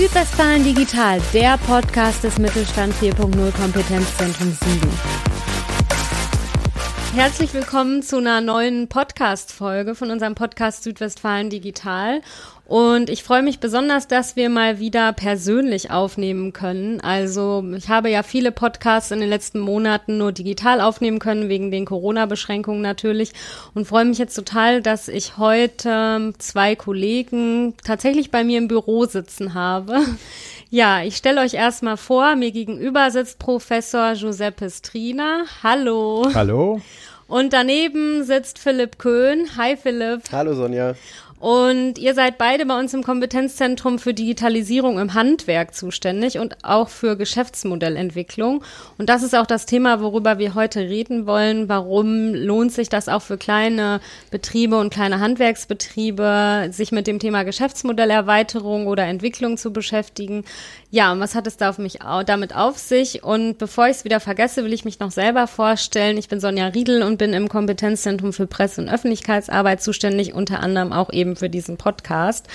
Südwestfalen Digital, der Podcast des Mittelstand 4.0 Kompetenzzentrum Siegen. Herzlich willkommen zu einer neuen Podcast-Folge von unserem Podcast Südwestfalen Digital. Und ich freue mich besonders, dass wir mal wieder persönlich aufnehmen können. Also ich habe ja viele Podcasts in den letzten Monaten nur digital aufnehmen können, wegen den Corona-Beschränkungen natürlich. Und freue mich jetzt total, dass ich heute zwei Kollegen tatsächlich bei mir im Büro sitzen habe. Ja, ich stelle euch erstmal vor, mir gegenüber sitzt Professor Giuseppe Strina. Hallo. Hallo. Und daneben sitzt Philipp Köhn. Hi Philipp. Hallo Sonja. Und ihr seid beide bei uns im Kompetenzzentrum für Digitalisierung im Handwerk zuständig und auch für Geschäftsmodellentwicklung. Und das ist auch das Thema, worüber wir heute reden wollen. Warum lohnt sich das auch für kleine Betriebe und kleine Handwerksbetriebe, sich mit dem Thema Geschäftsmodellerweiterung oder Entwicklung zu beschäftigen? Ja, und was hat es da auf mich damit auf sich? Und bevor ich es wieder vergesse, will ich mich noch selber vorstellen. Ich bin Sonja Riedel und bin im Kompetenzzentrum für Presse- und Öffentlichkeitsarbeit zuständig, unter anderem auch eben für diesen Podcast.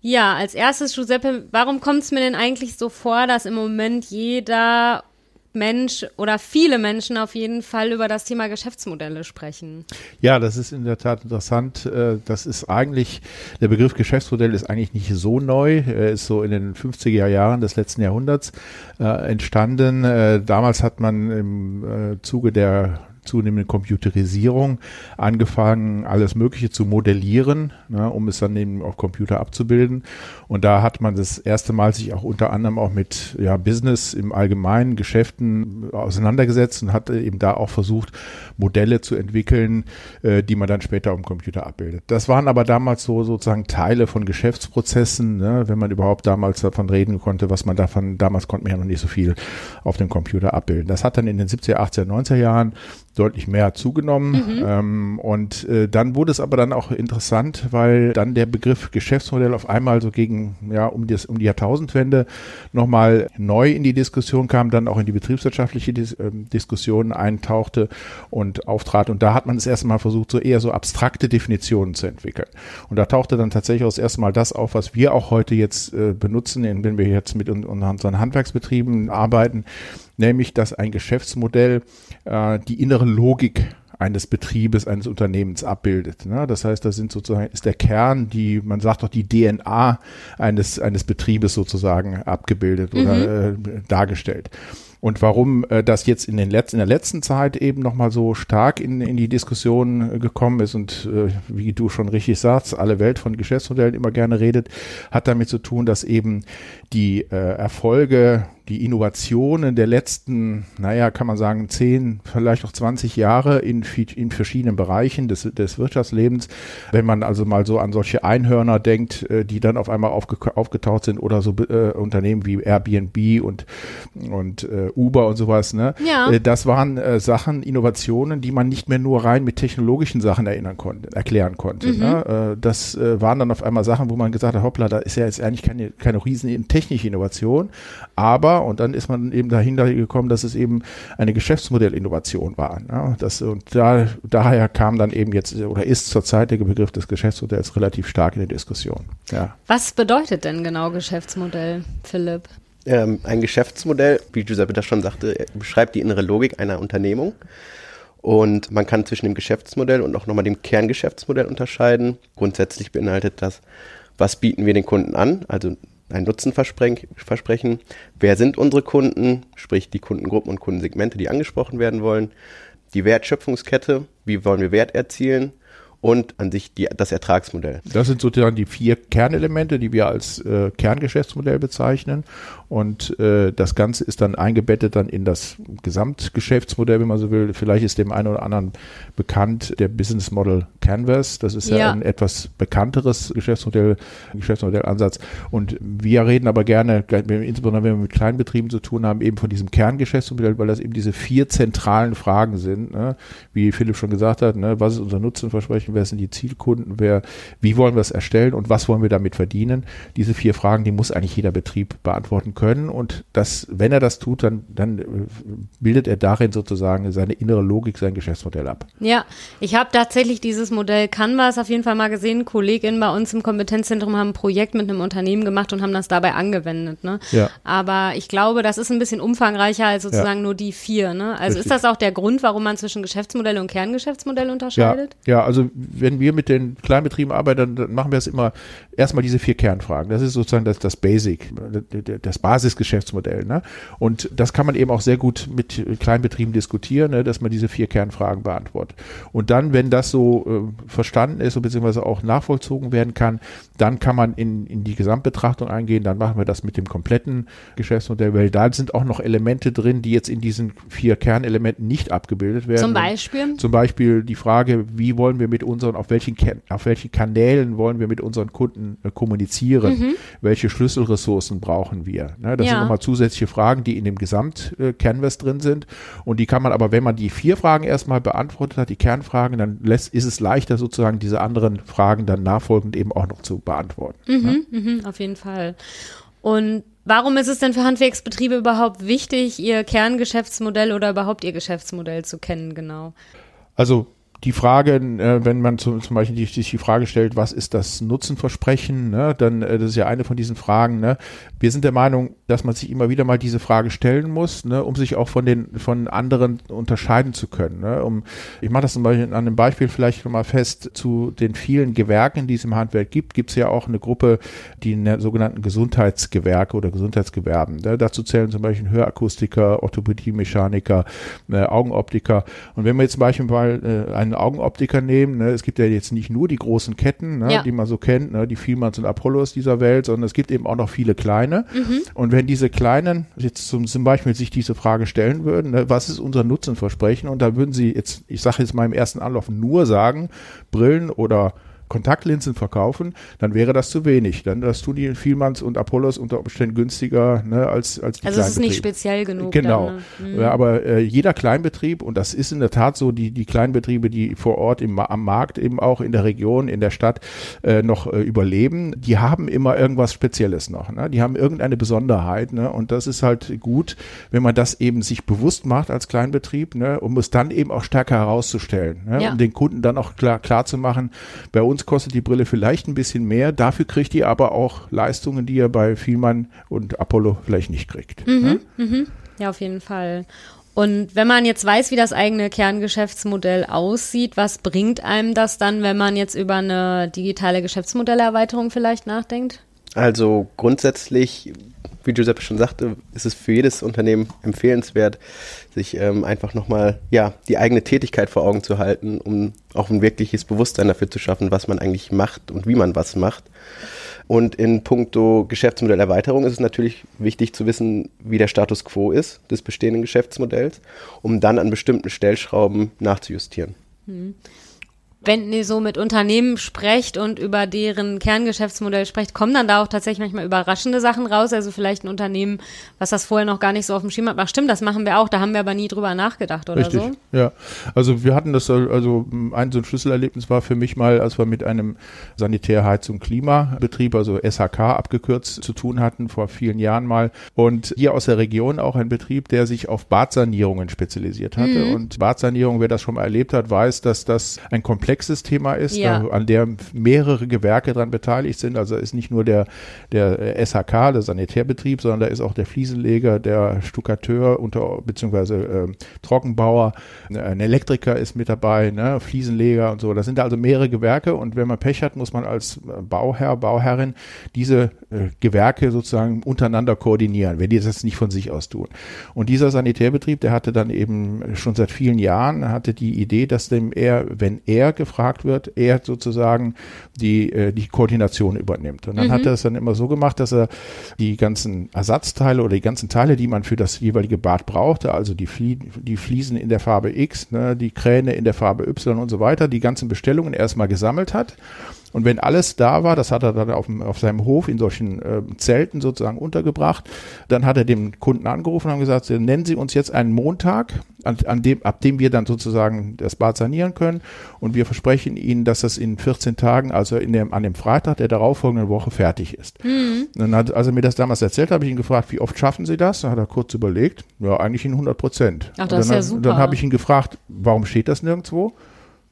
Ja, als erstes, Giuseppe, warum kommt es mir denn eigentlich so vor, dass im Moment jeder Mensch oder viele Menschen auf jeden Fall über das Thema Geschäftsmodelle sprechen. Ja, das ist in der Tat interessant. Äh, das ist eigentlich, der Begriff Geschäftsmodell ist eigentlich nicht so neu. Er ist so in den 50er Jahren des letzten Jahrhunderts äh, entstanden. Äh, damals hat man im Zuge der zunehmenden Computerisierung angefangen, alles Mögliche zu modellieren, ne, um es dann eben auf Computer abzubilden. Und da hat man das erste Mal sich auch unter anderem auch mit ja, Business im Allgemeinen, Geschäften auseinandergesetzt und hat eben da auch versucht, Modelle zu entwickeln, äh, die man dann später auf dem Computer abbildet. Das waren aber damals so sozusagen Teile von Geschäftsprozessen, ne, wenn man überhaupt damals davon reden konnte, was man davon, damals konnte man ja noch nicht so viel auf dem Computer abbilden. Das hat dann in den 70er, 80er, 90er Jahren deutlich mehr zugenommen. Mhm. Ähm, und äh, dann wurde es aber dann auch interessant, weil dann der Begriff Geschäftsmodell auf einmal so gegen, ja, um, das, um die Jahrtausendwende nochmal neu in die Diskussion kam, dann auch in die betriebswirtschaftliche Dis äh, Diskussion eintauchte und auftrat. Und da hat man das erste Mal versucht, so eher so abstrakte Definitionen zu entwickeln. Und da tauchte dann tatsächlich auch das erste Mal das auf, was wir auch heute jetzt äh, benutzen, wenn wir jetzt mit unseren Handwerksbetrieben arbeiten, nämlich dass ein Geschäftsmodell äh, die innere Logik eines Betriebes, eines Unternehmens abbildet. Ne? Das heißt, da sind sozusagen, ist der Kern, die, man sagt doch die DNA eines, eines Betriebes sozusagen abgebildet mhm. oder äh, dargestellt. Und warum äh, das jetzt in, den letzten, in der letzten Zeit eben nochmal so stark in, in die Diskussion äh, gekommen ist und äh, wie du schon richtig sagst, alle Welt von Geschäftsmodellen immer gerne redet, hat damit zu tun, dass eben die äh, Erfolge die Innovationen der letzten, naja, kann man sagen, zehn, vielleicht auch 20 Jahre in, in verschiedenen Bereichen des, des Wirtschaftslebens. Wenn man also mal so an solche Einhörner denkt, äh, die dann auf einmal aufge, aufgetaucht sind oder so äh, Unternehmen wie Airbnb und, und äh, Uber und sowas, ne? Ja. Äh, das waren äh, Sachen, Innovationen, die man nicht mehr nur rein mit technologischen Sachen erinnern konnte, erklären konnte. Mhm. Ne? Äh, das waren dann auf einmal Sachen, wo man gesagt hat, hoppla, da ist ja jetzt eigentlich keine, keine riesen technische Innovation, aber und dann ist man eben dahinter gekommen, dass es eben eine Geschäftsmodellinnovation war. Ja, das, und da, daher kam dann eben jetzt oder ist zurzeit der Begriff des Geschäftsmodells relativ stark in der Diskussion. Ja. Was bedeutet denn genau Geschäftsmodell, Philipp? Ähm, ein Geschäftsmodell, wie Giuseppe das schon sagte, beschreibt die innere Logik einer Unternehmung. Und man kann zwischen dem Geschäftsmodell und auch nochmal dem Kerngeschäftsmodell unterscheiden. Grundsätzlich beinhaltet das, was bieten wir den Kunden an, also ein Nutzenversprechen. Wer sind unsere Kunden, sprich die Kundengruppen und Kundensegmente, die angesprochen werden wollen. Die Wertschöpfungskette, wie wollen wir Wert erzielen und an sich die, das Ertragsmodell. Das sind sozusagen die vier Kernelemente, die wir als äh, Kerngeschäftsmodell bezeichnen. Und äh, das Ganze ist dann eingebettet dann in das Gesamtgeschäftsmodell, wenn man so will. Vielleicht ist dem einen oder anderen bekannt der Business Model Canvas. Das ist ja, ja ein etwas bekannteres Geschäftsmodell, Geschäftsmodellansatz. Und wir reden aber gerne, insbesondere wenn wir mit Kleinbetrieben zu tun haben, eben von diesem Kerngeschäftsmodell, weil das eben diese vier zentralen Fragen sind. Ne? Wie Philipp schon gesagt hat, ne? was ist unser Nutzenversprechen, wer sind die Zielkunden, wer, wie wollen wir es erstellen und was wollen wir damit verdienen? Diese vier Fragen, die muss eigentlich jeder Betrieb beantworten können. Und das, wenn er das tut, dann, dann äh, bildet er darin sozusagen seine innere Logik, sein Geschäftsmodell ab. Ja, ich habe tatsächlich dieses Modell Canvas auf jeden Fall mal gesehen. KollegInnen bei uns im Kompetenzzentrum haben ein Projekt mit einem Unternehmen gemacht und haben das dabei angewendet. Ne? Ja. Aber ich glaube, das ist ein bisschen umfangreicher als sozusagen ja. nur die vier. Ne? Also Richtig. ist das auch der Grund, warum man zwischen Geschäftsmodell und Kerngeschäftsmodell unterscheidet? Ja, ja, also wenn wir mit den Kleinbetrieben arbeiten, dann machen wir es immer erstmal diese vier Kernfragen. Das ist sozusagen das, das Basic, das Basisgeschäftsmodell. Ne? Und das kann man eben auch sehr gut mit Kleinbetrieben diskutieren, ne? dass man diese vier Kernfragen beantwortet. Und dann, wenn das so äh, verstanden ist und beziehungsweise auch nachvollzogen werden kann, dann kann man in, in die Gesamtbetrachtung eingehen. Dann machen wir das mit dem kompletten Geschäftsmodell, weil da sind auch noch Elemente drin, die jetzt in diesen vier Kernelementen nicht abgebildet werden. Zum Beispiel? Zum Beispiel die Frage, wie wollen wir mit unseren, auf welchen, auf welchen Kanälen wollen wir mit unseren Kunden äh, kommunizieren? Mhm. Welche Schlüsselressourcen brauchen wir? Ne, das ja. sind nochmal zusätzliche Fragen, die in dem Gesamt-Canvas drin sind. Und die kann man aber, wenn man die vier Fragen erstmal beantwortet hat, die Kernfragen, dann lässt, ist es leichter sozusagen diese anderen Fragen dann nachfolgend eben auch noch zu beantworten. Mhm, ne? mhm, auf jeden Fall. Und warum ist es denn für Handwerksbetriebe überhaupt wichtig, ihr Kerngeschäftsmodell oder überhaupt ihr Geschäftsmodell zu kennen, genau? Also die Frage, äh, wenn man zum, zum Beispiel sich die Frage stellt, was ist das Nutzenversprechen, ne, dann äh, das ist ja eine von diesen Fragen. Ne. Wir sind der Meinung, dass man sich immer wieder mal diese Frage stellen muss, ne, um sich auch von den von anderen unterscheiden zu können. Ne. Um, ich mache das zum Beispiel an einem Beispiel vielleicht nochmal fest. Zu den vielen Gewerken, die es im Handwerk gibt, gibt es ja auch eine Gruppe, die in sogenannten Gesundheitsgewerke oder Gesundheitsgewerben. Ne. Dazu zählen zum Beispiel Hörakustiker, Orthopädie-Mechaniker, äh, Augenoptiker. Und wenn wir jetzt zum Beispiel mal äh, einen Augenoptiker nehmen, ne, es gibt ja jetzt nicht nur die großen Ketten, ne, ja. die man so kennt, ne, die Vielmanns und Apollos dieser Welt, sondern es gibt eben auch noch viele kleine. Mhm. Und wenn diese kleinen jetzt zum, zum Beispiel sich diese Frage stellen würden, ne, was ist unser Nutzenversprechen? Und da würden sie jetzt, ich sage jetzt mal im ersten Anlauf nur sagen, Brillen oder Kontaktlinsen verkaufen, dann wäre das zu wenig. Dann das tun die Vielmanns und Apollos unter Umständen günstiger ne, als als die Also es ist nicht speziell genug. Genau. Dann, ne? mhm. ja, aber äh, jeder Kleinbetrieb und das ist in der Tat so, die die Kleinbetriebe, die vor Ort im, am Markt eben auch in der Region, in der Stadt äh, noch äh, überleben, die haben immer irgendwas Spezielles noch. Ne? Die haben irgendeine Besonderheit. Ne? Und das ist halt gut, wenn man das eben sich bewusst macht als Kleinbetrieb, ne? um es dann eben auch stärker herauszustellen, ne? Ja. um den Kunden dann auch klar klar zu machen. Bei uns uns kostet die Brille vielleicht ein bisschen mehr, dafür kriegt ihr aber auch Leistungen, die ihr bei Vielmann und Apollo vielleicht nicht kriegt. Mhm, ne? mhm. Ja, auf jeden Fall. Und wenn man jetzt weiß, wie das eigene Kerngeschäftsmodell aussieht, was bringt einem das dann, wenn man jetzt über eine digitale Geschäftsmodellerweiterung vielleicht nachdenkt? Also grundsätzlich wie Giuseppe schon sagte, ist es für jedes Unternehmen empfehlenswert, sich ähm, einfach nochmal ja, die eigene Tätigkeit vor Augen zu halten, um auch ein wirkliches Bewusstsein dafür zu schaffen, was man eigentlich macht und wie man was macht. Und in puncto Geschäftsmodellerweiterung ist es natürlich wichtig zu wissen, wie der Status quo ist des bestehenden Geschäftsmodells, um dann an bestimmten Stellschrauben nachzujustieren. Hm wenn ihr so mit Unternehmen sprecht und über deren Kerngeschäftsmodell sprecht, kommen dann da auch tatsächlich manchmal überraschende Sachen raus? Also vielleicht ein Unternehmen, was das vorher noch gar nicht so auf dem Schirm hat. Ach stimmt, das machen wir auch, da haben wir aber nie drüber nachgedacht oder Richtig, so. Ja, also wir hatten das, also ein so ein Schlüsselerlebnis war für mich mal, als wir mit einem Sanitärheizung Klimabetrieb, also SHK abgekürzt, zu tun hatten, vor vielen Jahren mal. Und hier aus der Region auch ein Betrieb, der sich auf Badsanierungen spezialisiert hatte. Mhm. Und Badsanierung, wer das schon mal erlebt hat, weiß, dass das ein komplett komplexes Thema ist, ja. da, an der mehrere Gewerke daran beteiligt sind. Also ist nicht nur der, der SHK, der Sanitärbetrieb, sondern da ist auch der Fliesenleger, der Stuckateur unter, beziehungsweise äh, Trockenbauer, ein Elektriker ist mit dabei, ne, Fliesenleger und so. Das sind da also mehrere Gewerke und wenn man Pech hat, muss man als Bauherr, Bauherrin diese äh, Gewerke sozusagen untereinander koordinieren, wenn die das nicht von sich aus tun. Und dieser Sanitärbetrieb, der hatte dann eben schon seit vielen Jahren, hatte die Idee, dass dem er, wenn er gefragt wird, er sozusagen die, äh, die Koordination übernimmt. Und dann mhm. hat er es dann immer so gemacht, dass er die ganzen Ersatzteile oder die ganzen Teile, die man für das jeweilige Bad brauchte, also die, Flie die Fliesen in der Farbe X, ne, die Kräne in der Farbe Y und so weiter, die ganzen Bestellungen erstmal gesammelt hat und wenn alles da war, das hat er dann auf, auf seinem Hof in solchen äh, Zelten sozusagen untergebracht, dann hat er dem Kunden angerufen und haben gesagt, nennen Sie uns jetzt einen Montag, an, an dem, ab dem wir dann sozusagen das Bad sanieren können. Und wir versprechen Ihnen, dass das in 14 Tagen, also in dem, an dem Freitag der darauffolgenden Woche fertig ist. Mhm. Dann hat, als er mir das damals erzählt, habe ich ihn gefragt, wie oft schaffen Sie das? Dann hat er kurz überlegt, ja, eigentlich in 100 Prozent. Ach, das dann, ist ja super. Dann habe ich ihn gefragt, warum steht das nirgendwo?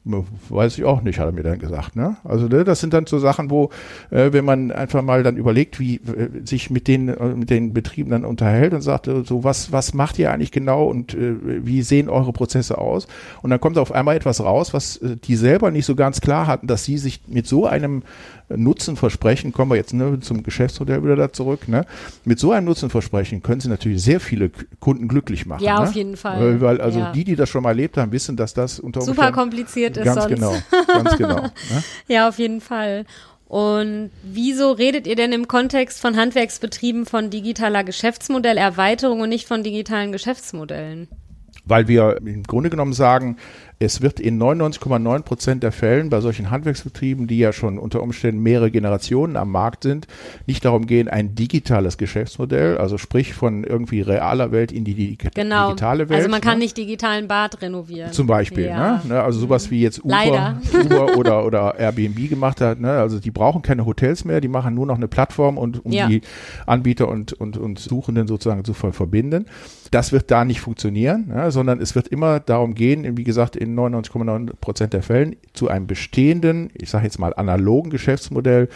Weiß ich auch nicht, hat er mir dann gesagt. Ne? Also ne, das sind dann so Sachen, wo, äh, wenn man einfach mal dann überlegt, wie äh, sich mit den, äh, mit den Betrieben dann unterhält und sagt, so was, was macht ihr eigentlich genau und äh, wie sehen eure Prozesse aus? Und dann kommt auf einmal etwas raus, was äh, die selber nicht so ganz klar hatten, dass sie sich mit so einem Nutzenversprechen, kommen wir jetzt ne, zum Geschäftsmodell wieder da zurück, ne? mit so einem Nutzenversprechen können sie natürlich sehr viele Kunden glücklich machen. Ja, ne? auf jeden Fall. Weil also ja. die, die das schon mal erlebt haben, wissen, dass das unter Umständen super kompliziert ist ganz sonst. genau, ganz genau. Ne? Ja, auf jeden Fall. Und wieso redet ihr denn im Kontext von Handwerksbetrieben von digitaler Geschäftsmodellerweiterung und nicht von digitalen Geschäftsmodellen? Weil wir im Grunde genommen sagen, es wird in 99,9 Prozent der Fällen bei solchen Handwerksbetrieben, die ja schon unter Umständen mehrere Generationen am Markt sind, nicht darum gehen, ein digitales Geschäftsmodell, also sprich von irgendwie realer Welt in die genau. digitale Welt. Also man kann ne? nicht digitalen Bad renovieren. Zum Beispiel, ja. ne? Also sowas wie jetzt Uber, Uber oder, oder Airbnb gemacht hat. Ne? Also die brauchen keine Hotels mehr, die machen nur noch eine Plattform, und, um ja. die Anbieter und, und, und Suchenden sozusagen zu verbinden. Das wird da nicht funktionieren, ne? sondern es wird immer darum gehen, wie gesagt, in 99,9 Prozent der Fällen zu einem bestehenden, ich sage jetzt mal analogen Geschäftsmodell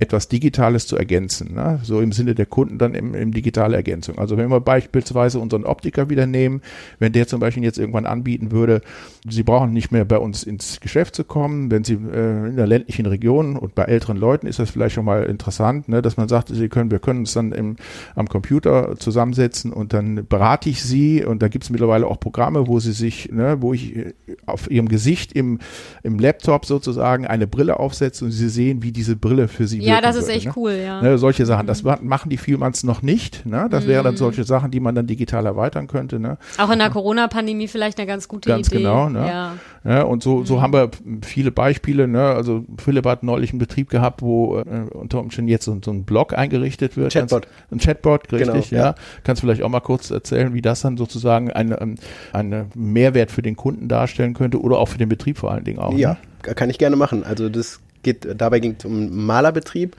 etwas Digitales zu ergänzen. Ne? So im Sinne der Kunden dann im, im digitale Ergänzung. Also wenn wir beispielsweise unseren Optiker wieder nehmen, wenn der zum Beispiel jetzt irgendwann anbieten würde, Sie brauchen nicht mehr bei uns ins Geschäft zu kommen, wenn Sie äh, in der ländlichen Region und bei älteren Leuten ist das vielleicht schon mal interessant, ne, dass man sagt, Sie können, wir können uns dann im, am Computer zusammensetzen und dann berate ich Sie und da gibt es mittlerweile auch Programme, wo Sie sich, ne, wo ich äh, auf Ihrem Gesicht im, im Laptop sozusagen eine Brille aufsetze und Sie sehen, wie diese Brille für Sie ja, das ist würde, echt ne? cool, ja. Ne, solche Sachen, das machen die vielmals noch nicht. Ne? Das mhm. wären dann solche Sachen, die man dann digital erweitern könnte. Ne? Auch in der Corona-Pandemie vielleicht eine ganz gute ganz Idee. Ganz genau. Ne? Ja. Ja, und so, so mhm. haben wir viele Beispiele. Ne? Also Philipp hat neulich einen Betrieb gehabt, wo äh, unter Umständen jetzt so, so, ein Blog eingerichtet wird. Chatbot. Ganz, ein Chatbot, richtig, genau, ja. ja. Kannst vielleicht auch mal kurz erzählen, wie das dann sozusagen einen ähm, eine Mehrwert für den Kunden darstellen könnte oder auch für den Betrieb vor allen Dingen auch. Ja, ne? kann ich gerne machen. Also das geht, dabei ging es um einen Malerbetrieb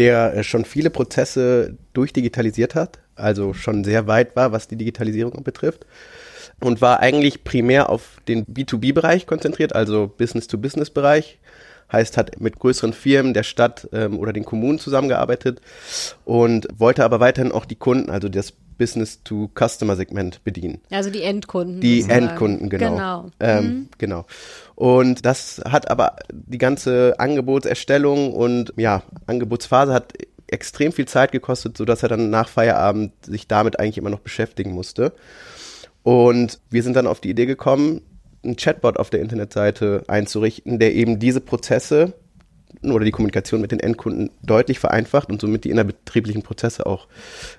der äh, schon viele Prozesse durchdigitalisiert hat, also schon sehr weit war, was die Digitalisierung betrifft. Und war eigentlich primär auf den B2B-Bereich konzentriert, also Business-to-Business-Bereich. Heißt, hat mit größeren Firmen der Stadt ähm, oder den Kommunen zusammengearbeitet und wollte aber weiterhin auch die Kunden, also das Business-to-Customer-Segment bedienen. Also die Endkunden. Die. Endkunden, genau. Genau. Ähm, mhm. genau. Und das hat aber die ganze Angebotserstellung und ja, Angebotsphase hat extrem viel Zeit gekostet, sodass er dann nach Feierabend sich damit eigentlich immer noch beschäftigen musste. Und wir sind dann auf die Idee gekommen, einen Chatbot auf der Internetseite einzurichten, der eben diese Prozesse oder die Kommunikation mit den Endkunden deutlich vereinfacht und somit die innerbetrieblichen Prozesse auch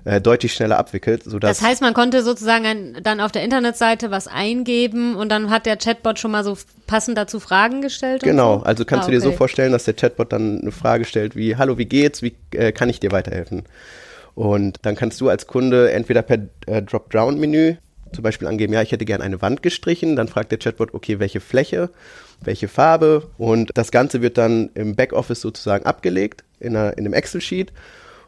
äh, deutlich schneller abwickelt. Sodass das heißt, man konnte sozusagen ein, dann auf der Internetseite was eingeben und dann hat der Chatbot schon mal so passend dazu Fragen gestellt? Genau, so? also kannst ah, du dir so vorstellen, dass der Chatbot dann eine Frage stellt wie, hallo, wie geht's, wie äh, kann ich dir weiterhelfen? Und dann kannst du als Kunde entweder per äh, Drop-Down-Menü zum Beispiel angeben, ja, ich hätte gerne eine Wand gestrichen, dann fragt der Chatbot, okay, welche Fläche, welche Farbe? Und das Ganze wird dann im Backoffice sozusagen abgelegt in, einer, in einem Excel-Sheet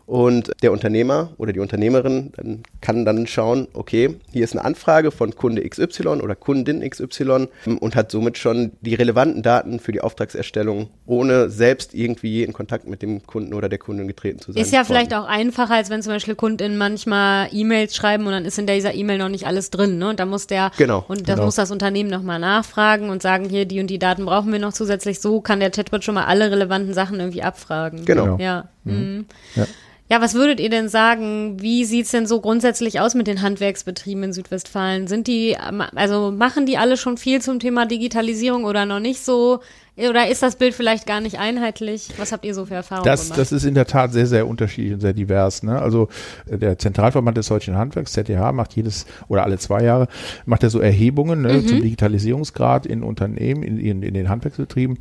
und der Unternehmer oder die Unternehmerin dann kann dann schauen, okay, hier ist eine Anfrage von Kunde XY oder Kundin XY und hat somit schon die relevanten Daten für die Auftragserstellung, ohne selbst irgendwie in Kontakt mit dem Kunden oder der Kundin getreten zu sein. Ist ja worden. vielleicht auch einfacher, als wenn zum Beispiel Kundinnen manchmal E-Mails schreiben und dann ist in dieser E-Mail noch nicht alles drin. Ne? Und da muss der genau. und das genau. muss das Unternehmen nochmal nachfragen und sagen, hier, die und die Daten brauchen wir noch zusätzlich. So kann der Chatbot schon mal alle relevanten Sachen irgendwie abfragen. Genau. Ja. Mhm. Mhm. ja. Ja, was würdet ihr denn sagen? Wie sieht's denn so grundsätzlich aus mit den Handwerksbetrieben in Südwestfalen? Sind die, also machen die alle schon viel zum Thema Digitalisierung oder noch nicht so? Oder ist das Bild vielleicht gar nicht einheitlich? Was habt ihr so für Erfahrungen das, gemacht? Das ist in der Tat sehr, sehr unterschiedlich und sehr divers. Ne? Also äh, der Zentralverband des deutschen Handwerks, ZDH, macht jedes oder alle zwei Jahre, macht er so Erhebungen ne, mhm. zum Digitalisierungsgrad in Unternehmen, in, in, in den Handwerksbetrieben.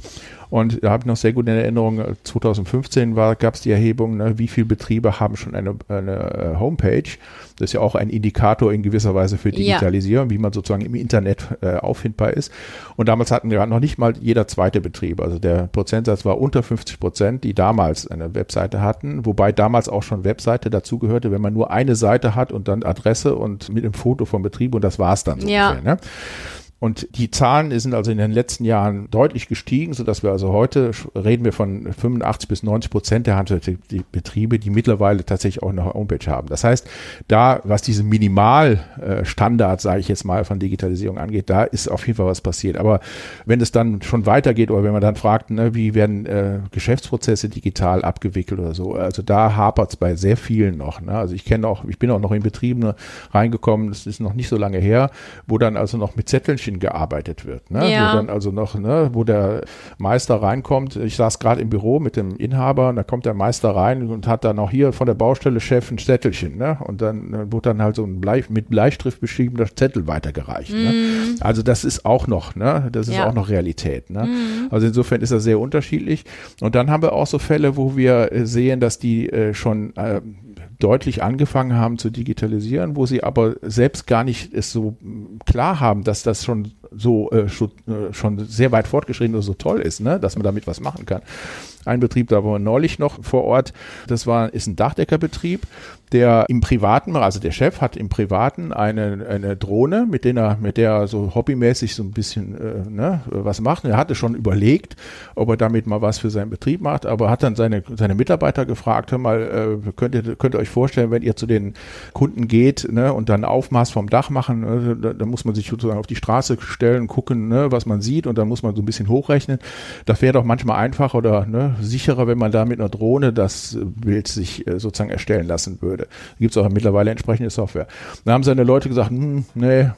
Und da habe ich noch sehr gut in Erinnerung, 2015 gab es die Erhebung, ne, wie viele Betriebe haben schon eine, eine äh, Homepage. Das ist ja auch ein Indikator in gewisser Weise für Digitalisierung, ja. wie man sozusagen im Internet äh, auffindbar ist. Und damals hatten wir noch nicht mal jeder zweite Betrieb. Also der Prozentsatz war unter 50 Prozent, die damals eine Webseite hatten, wobei damals auch schon Webseite dazugehörte, wenn man nur eine Seite hat und dann Adresse und mit einem Foto vom Betrieb und das war's dann so ja. ungefähr. Ne? Und die Zahlen sind also in den letzten Jahren deutlich gestiegen, sodass wir also heute reden wir von 85 bis 90 Prozent der Handelsbetriebe, die mittlerweile tatsächlich auch eine Homepage haben. Das heißt, da, was diese Minimalstandard, sage ich jetzt mal, von Digitalisierung angeht, da ist auf jeden Fall was passiert. Aber wenn es dann schon weitergeht oder wenn man dann fragt, ne, wie werden äh, Geschäftsprozesse digital abgewickelt oder so, also da hapert es bei sehr vielen noch. Ne? Also ich kenne auch, ich bin auch noch in Betrieben reingekommen, das ist noch nicht so lange her, wo dann also noch mit Zettelchen Häkchen gearbeitet wird. Ne? Ja. Wo dann also noch, ne, wo der Meister reinkommt. Ich saß gerade im Büro mit dem Inhaber und da kommt der Meister rein und hat dann auch hier von der Baustelle Chef ein Zettelchen. Ne? Und dann äh, wurde dann halt so ein Blei, mit Bleistift beschriebener Zettel weitergereicht. Ne? Mhm. Also das ist auch noch, ne? das ist Ja. auch noch Realität. Ne? Mhm. Also insofern ist das sehr unterschiedlich. Und dann haben wir auch so Fälle, wo wir äh, sehen, dass die äh, schon äh, deutlich angefangen haben zu digitalisieren, wo sie aber selbst gar nicht es so mm, klar haben, dass das schon so äh, schon, äh, schon sehr weit fortgeschritten und so toll ist, ne? dass man damit was machen kann. Ein Betrieb, da war neulich noch vor Ort, das war, ist ein Dachdeckerbetrieb, der im Privaten, also der Chef hat im Privaten eine, eine Drohne, mit der er, mit der er so hobbymäßig so ein bisschen äh, ne, was macht. Er hatte schon überlegt, ob er damit mal was für seinen Betrieb macht, aber hat dann seine, seine Mitarbeiter gefragt, hör mal, äh, könnt, ihr, könnt ihr euch vorstellen, wenn ihr zu den Kunden geht ne, und dann Aufmaß vom Dach machen, ne, da, da muss man sich sozusagen auf die Straße stellen, gucken, ne, was man sieht und dann muss man so ein bisschen hochrechnen. Das wäre doch manchmal einfacher oder ne, sicherer, wenn man da mit einer Drohne das Bild sich äh, sozusagen erstellen lassen würde. Da gibt es auch mittlerweile entsprechende Software. Da haben seine Leute gesagt, hm, nee,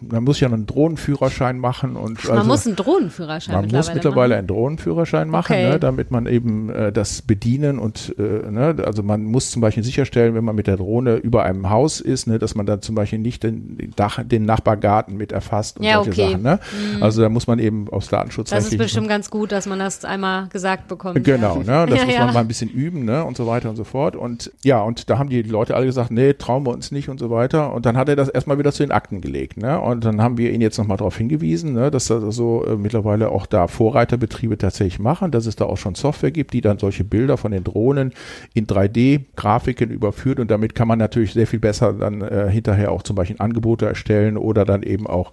man muss ja einen Drohnenführerschein machen und Man also, muss einen Drohnenführerschein man muss mittlerweile machen. einen Drohnenführerschein machen, Okay. ne, damit man eben äh, das bedienen und äh, ne, also man muss zum Beispiel sicherstellen, wenn man mit der Drohne über einem Haus ist, ne, dass man dann zum Beispiel nicht den, Dach, den Nachbargarten mit erfasst und Ja, solche okay. Sachen. Ne? Also da muss man eben aus Datenschutz Das ist bestimmt ganz gut, dass man das einmal gesagt bekommt. Genau, ja. ne? Das ja, muss ja. man mal ein bisschen üben, ne? Und so weiter und so fort. Und ja, und da haben die Leute alle gesagt, nee, trauen wir uns nicht und so weiter. Und dann hat er das erstmal wieder zu den Akten gelegt, ne? Und dann haben wir ihn jetzt nochmal darauf hingewiesen, ne, dass das so äh, mittlerweile auch da Vorreiterbetriebe tatsächlich machen, dass es da auch schon Software gibt, die dann solche Bilder von den Drohnen in 3D-Grafiken überführt und damit kann man natürlich sehr viel besser dann äh, hinterher auch zum Beispiel Angebote erstellen oder dann eben auch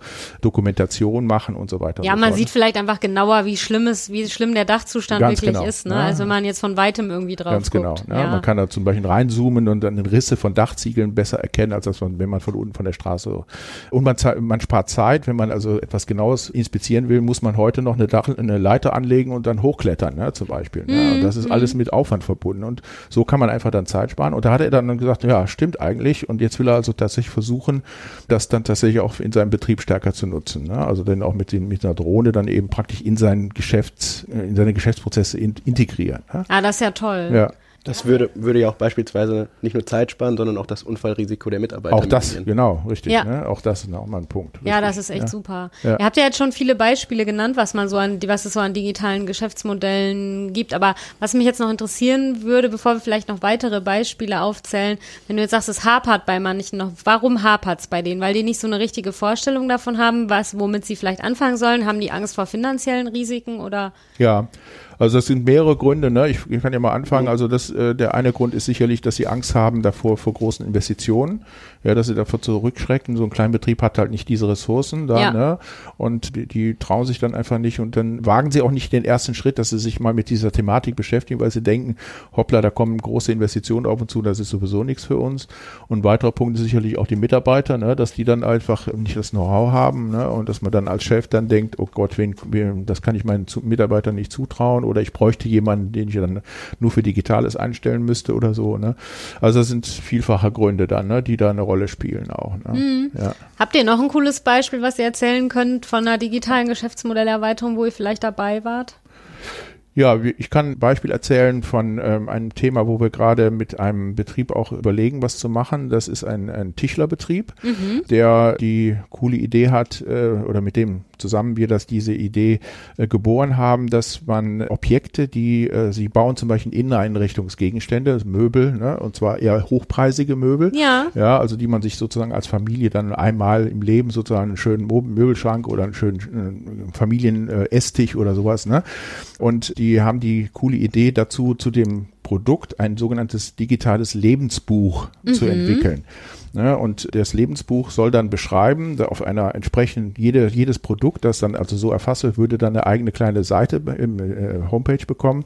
Dokumentation machen und so weiter. Ja, so man fort. sieht vielleicht einfach genauer, wie schlimm es, wie schlimm der Dachzustand Ganz wirklich genau, ist, ne? ja. als wenn man jetzt von weitem irgendwie drauf Ganz genau. guckt. Ne? Ja. Man kann da zum Beispiel reinzoomen und dann Risse von Dachziegeln besser erkennen, als das man, wenn man von unten von der Straße. Und man, man spart Zeit, wenn man also etwas Genaues inspizieren will, muss man heute noch eine, Dach, eine Leiter anlegen und dann hochklettern, ne? zum Beispiel. Ne? Und das ist alles mit Aufwand verbunden. Und so kann man einfach dann Zeit sparen. Und da hat er dann gesagt, ja, stimmt eigentlich. Und jetzt will er also tatsächlich versuchen, das dann tatsächlich auch in seinem Betrieb stärker zu nutzen. Ne? Also dann auch mit, den, mit einer Drohne dann eben praktisch in seinen Geschäfts, in seine Geschäftsprozesse in, integrieren. Ne? ah, das ist ja toll. Ja. Das würde, würde ja auch beispielsweise nicht nur Zeit sparen, sondern auch das Unfallrisiko der Mitarbeiter Auch das, minimieren. genau, richtig. Ja. Ne? Auch das ist auch mal ein Punkt. Ja, richtig, das ist echt ja. super. Ja. Ihr habt ja jetzt schon viele Beispiele genannt, was man so an, was es so an digitalen Geschäftsmodellen gibt. Aber was mich jetzt noch interessieren würde, bevor wir vielleicht noch weitere Beispiele aufzählen, wenn du jetzt sagst, es hapert bei manchen noch, warum hapert es bei denen? Weil die nicht so eine richtige Vorstellung davon haben, was, womit sie vielleicht anfangen sollen? Haben die Angst vor finanziellen Risiken oder? Ja, also das sind mehrere Gründe. Ne? Ich, ich kann ja mal anfangen. Also das, äh, der eine Grund ist sicherlich, dass sie Angst haben davor vor großen Investitionen, ja, dass sie davor zurückschrecken. So ein Kleinbetrieb hat halt nicht diese Ressourcen da, Ja. ne? Und die, die trauen sich dann einfach nicht und dann wagen sie auch nicht den ersten Schritt, dass sie sich mal mit dieser Thematik beschäftigen, weil sie denken, hoppla, da kommen große Investitionen auf uns zu, das ist sowieso nichts für uns. Und ein weiterer Punkt ist sicherlich auch die Mitarbeiter, ne? dass die dann einfach nicht das Know-how haben ne? und dass man dann als Chef dann denkt, oh Gott, wen, wen, das kann ich meinen Mitarbeitern nicht zutrauen oder ich bräuchte jemanden, den ich dann nur für Digitales einstellen müsste oder so. Ne? Also das sind vielfache Gründe dann, ne, die da eine Rolle spielen auch. Ne? Mhm. Ja. Habt ihr noch ein cooles Beispiel, was ihr erzählen könnt von einer digitalen Geschäftsmodellerweiterung, wo ihr vielleicht dabei wart? Ja, ich kann ein Beispiel erzählen von ähm, einem Thema, wo wir gerade mit einem Betrieb auch überlegen, was zu machen. Das ist ein, ein Tischlerbetrieb, mhm. der die coole Idee hat, äh, oder mit dem zusammen wir das diese Idee äh, geboren haben, dass man Objekte, die äh, sie bauen, zum Beispiel Inneneinrichtungsgegenstände, Möbel, ne, und zwar eher hochpreisige Möbel, ja. ja, also die man sich sozusagen als Familie dann einmal im Leben sozusagen einen schönen Möbelschrank oder einen schönen äh, Familien-Esstisch oder sowas, ne, und die haben die coole Idee dazu, zu dem Produkt ein sogenanntes digitales Lebensbuch mhm. zu entwickeln. Ja, und das Lebensbuch soll dann beschreiben, auf einer entsprechend jede, jedes Produkt, das dann also so erfasst würde dann eine eigene kleine Seite im äh, Homepage bekommen.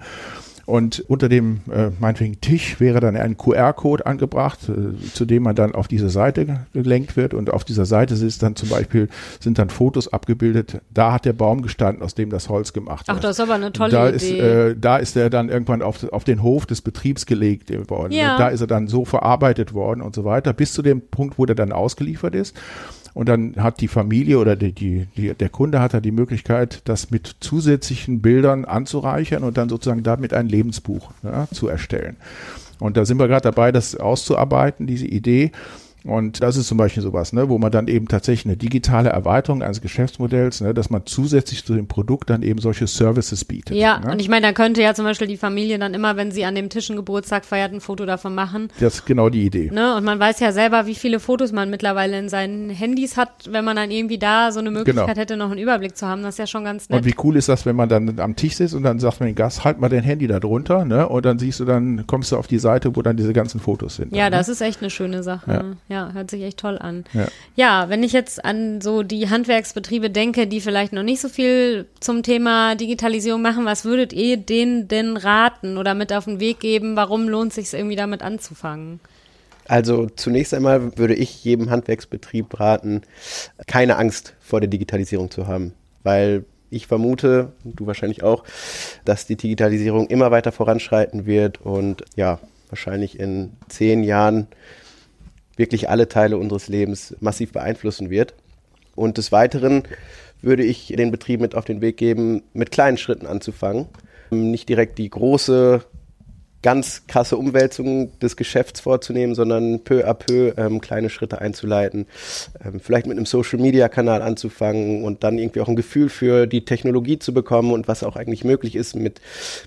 Und unter dem, äh, meinetwegen Tisch, wäre dann ein QR-Code angebracht, äh, zu dem man dann auf diese Seite gelenkt wird. Und auf dieser Seite ist dann zum Beispiel, sind dann Fotos abgebildet. Da hat der Baum gestanden, aus dem das Holz gemacht wird. Ach, das ist aber eine tolle da Idee. Ist, äh, da ist er dann irgendwann auf, auf den Hof des Betriebs gelegt worden. Ja. Da ist er dann so verarbeitet worden und so weiter, bis zu dem Punkt, wo der dann ausgeliefert ist. Und dann hat die Familie oder die, die, die, der Kunde hat da die Möglichkeit, das mit zusätzlichen Bildern anzureichern und dann sozusagen damit ein Lebensbuch ja, zu erstellen. Und da sind wir gerade dabei, das auszuarbeiten, diese Idee. Und das ist zum Beispiel sowas, ne, wo man dann eben tatsächlich eine digitale Erweiterung eines Geschäftsmodells, ne, dass man zusätzlich zu dem Produkt dann eben solche Services bietet. Ja, ne? und ich meine, da könnte ja zum Beispiel die Familie dann immer, wenn sie an dem Tisch einen Geburtstag feiert, ein Foto davon machen. Das ist genau die Idee. Ne? Und man weiß ja selber, wie viele Fotos man mittlerweile in seinen Handys hat, wenn man dann irgendwie da so eine Möglichkeit genau. hätte, noch einen Überblick zu haben. Das ist ja schon ganz nett. Und wie cool ist das, wenn man dann am Tisch sitzt und dann sagt man den Gast, halt mal dein Handy da drunter, ne? Und dann siehst du dann, kommst du auf die Seite, wo dann diese ganzen Fotos sind. Ja, dann, das ne? ist echt eine schöne Sache. Ja, ja hört sich echt toll an. Ja. ja, wenn ich jetzt an so die Handwerksbetriebe denke, die vielleicht noch nicht so viel zum Thema Digitalisierung machen, was würdet ihr denen denn raten oder mit auf den Weg geben? Warum lohnt es sich irgendwie damit anzufangen? Also zunächst einmal würde ich jedem Handwerksbetrieb raten, keine Angst vor der Digitalisierung zu haben, weil ich vermute, du wahrscheinlich auch, dass die Digitalisierung immer weiter voranschreiten wird und ja, wahrscheinlich in zehn Jahren wirklich alle Teile unseres Lebens massiv beeinflussen wird. Und des Weiteren würde ich den Betrieb mit auf den Weg geben, mit kleinen Schritten anzufangen. Nicht direkt die große, ganz krasse Umwälzung des Geschäfts vorzunehmen, sondern peu à peu ähm, kleine Schritte einzuleiten. Ähm, vielleicht mit einem Social-Media-Kanal anzufangen und dann irgendwie auch ein Gefühl für die Technologie zu bekommen und was auch eigentlich möglich ist mit,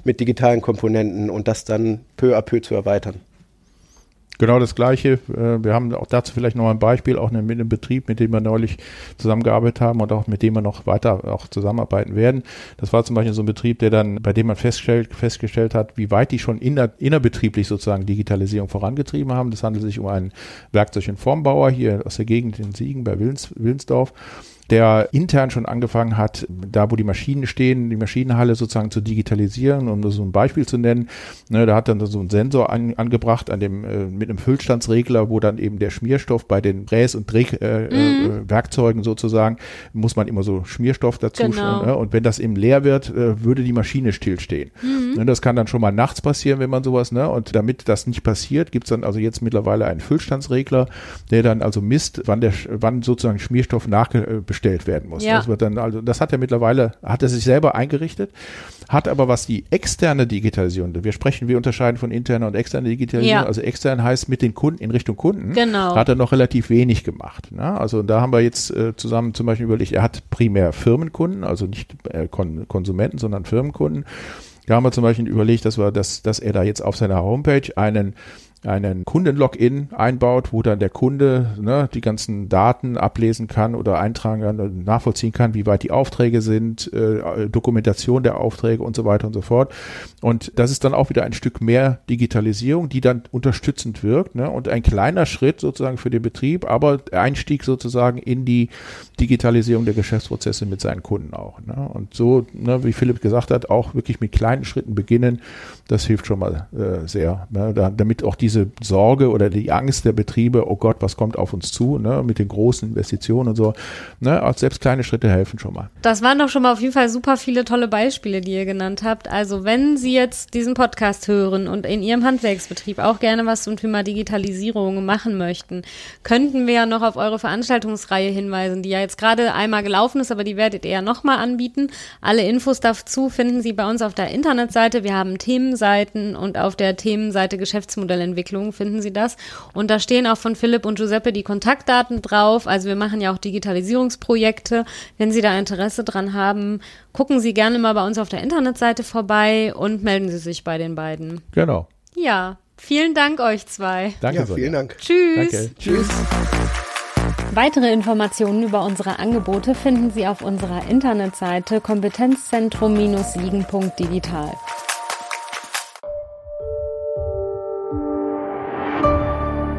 mit digitalen Komponenten und das dann peu à peu zu erweitern. Genau das Gleiche. Äh, wir haben auch dazu vielleicht noch ein Beispiel, auch mit einem Betrieb, mit dem wir neulich zusammengearbeitet haben und auch mit dem wir noch weiter auch zusammenarbeiten werden. Das war zum Beispiel so ein Betrieb, der dann, bei dem man festgestellt, festgestellt hat, wie weit die schon inner, innerbetrieblich sozusagen Digitalisierung vorangetrieben haben. Das handelt sich um einen Werkzeug- und Formbauer hier aus der Gegend in Siegen bei Willens, Willensdorf der intern schon angefangen hat, da wo die Maschinen stehen, die Maschinenhalle sozusagen zu digitalisieren, um so ein Beispiel zu nennen. Ne, da hat dann so ein Sensor an, angebracht an dem äh, mit einem Füllstandsregler, wo dann eben der Schmierstoff bei den Fräs- und Drehwerkzeugen äh, mhm. sozusagen muss man immer so Schmierstoff dazu genau. ne, und wenn das eben leer wird, äh, würde die Maschine stillstehen. Mhm. Ne, das kann dann schon mal nachts passieren, wenn man sowas, ne, und damit das nicht passiert, gibt's dann also jetzt mittlerweile einen Füllstandsregler, der dann also misst, wann der wann sozusagen Schmierstoff nachge bestellt werden muss. Ja. Das wird dann, also das hat er mittlerweile, hat er sich selber eingerichtet, hat aber was die externe Digitalisierung, wir sprechen, wir unterscheiden von interner und externer Digitalisierung, ja. also extern heißt mit den Kunden in Richtung Kunden, genau. hat er noch relativ wenig gemacht. Ne? Also da haben wir jetzt äh, zusammen zum Beispiel überlegt, er hat primär Firmenkunden, also nicht äh, Kon Konsumenten, sondern Firmenkunden. Da haben wir zum Beispiel überlegt, dass wir, dass, dass er da jetzt auf seiner Homepage einen einen Kundenlogin einbaut, wo dann der Kunde ne, die ganzen Daten ablesen kann oder eintragen kann, nachvollziehen kann, wie weit die Aufträge sind, äh, Dokumentation der Aufträge und so weiter und so fort. Und das ist dann auch wieder ein Stück mehr Digitalisierung, die dann unterstützend wirkt ne, und ein kleiner Schritt sozusagen für den Betrieb, aber Einstieg sozusagen in die Digitalisierung der Geschäftsprozesse mit seinen Kunden auch. Ne. Und so, ne, wie Philipp gesagt hat, auch wirklich mit kleinen Schritten beginnen, das hilft schon mal äh, sehr, ne, da, damit auch diese diese Sorge oder die Angst der Betriebe, oh Gott, was kommt auf uns zu, ne, mit den großen Investitionen und so. Ne, auch selbst kleine Schritte helfen schon mal. Das waren doch schon mal auf jeden Fall super viele tolle Beispiele, die ihr genannt habt. Also wenn Sie jetzt diesen Podcast hören und in Ihrem Handwerksbetrieb auch gerne was zum Thema Digitalisierung machen möchten, könnten wir ja noch auf eure Veranstaltungsreihe hinweisen, die ja jetzt gerade einmal gelaufen ist, aber die werdet ihr ja nochmal anbieten. Alle Infos dazu finden Sie bei uns auf der Internetseite. Wir haben Themenseiten und auf der Themenseite Geschäftsmodellentwicklung finden Sie das. Und da stehen auch von Philipp und Giuseppe die Kontaktdaten drauf. Also wir machen ja auch Digitalisierungsprojekte. Wenn Sie da Interesse dran haben, gucken Sie gerne mal bei uns auf der Internetseite vorbei und melden Sie sich bei den beiden. Genau. Ja, vielen Dank euch zwei. Danke, ja, vielen Dank. Tschüss. Danke. Tschüss. Weitere Informationen über unsere Angebote finden Sie auf unserer Internetseite kompetenzzentrum-siegen.digital.